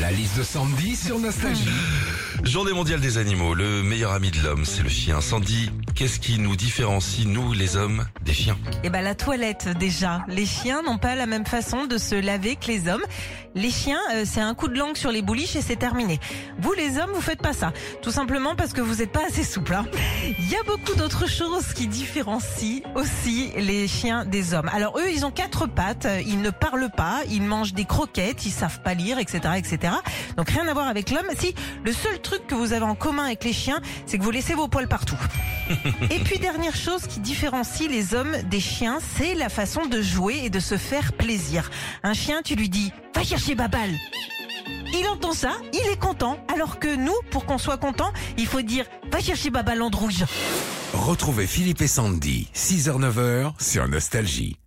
La liste de Sandy sur Nostalgie. Journée mondiale des animaux, le meilleur ami de l'homme, c'est le chien. Sandy, qu'est-ce qui nous différencie, nous les hommes, des chiens? Eh ben la toilette déjà. Les chiens n'ont pas la même façon de se laver que les hommes. Les chiens, euh, c'est un coup de langue sur les bouliches et c'est terminé. Vous les hommes, vous faites pas ça. Tout simplement parce que vous n'êtes pas assez souple. hein. Il y a beaucoup d'autres choses qui différencient aussi les chiens des hommes. Alors eux, ils ont quatre pattes, ils ne parlent pas, ils mangent des croquettes, ils savent pas lire, etc., etc. Donc rien à voir avec l'homme. Si le seul truc que vous avez en commun avec les chiens, c'est que vous laissez vos poils partout. Et puis dernière chose qui différencie les hommes des chiens, c'est la façon de jouer et de se faire plaisir. Un chien, tu lui dis va chercher Babal. Il entend ça, il est content, alors que nous, pour qu'on soit content, il faut dire va chercher Babal Androuille. Retrouvez Philippe et Sandy, 6h-9h sur Nostalgie.